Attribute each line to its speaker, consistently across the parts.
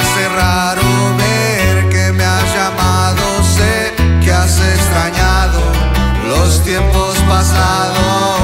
Speaker 1: hace raro ver que me has llamado, sé que has extrañado los tiempos pasados.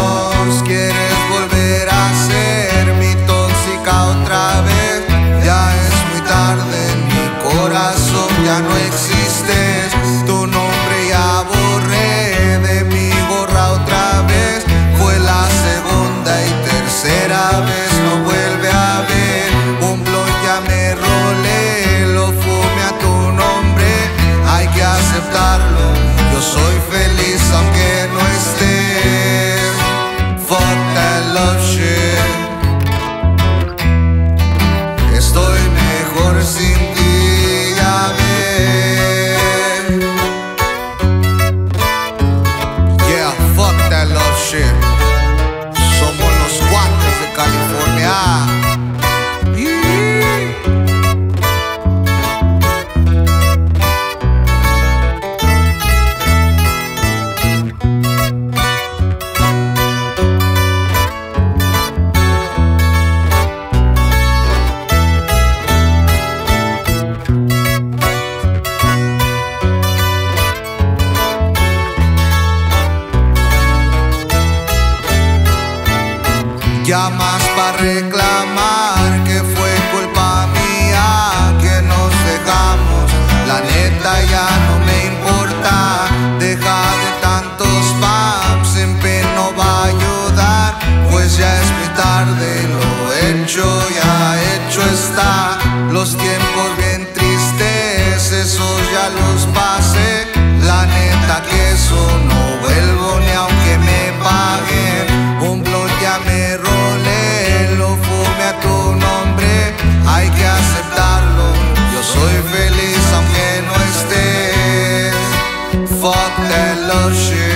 Speaker 1: Llamas para reclamar que fue culpa mía que nos dejamos. La neta ya no me importa. Deja de tantos paps, en no va a ayudar. Pues ya es muy tarde, lo hecho ya shit.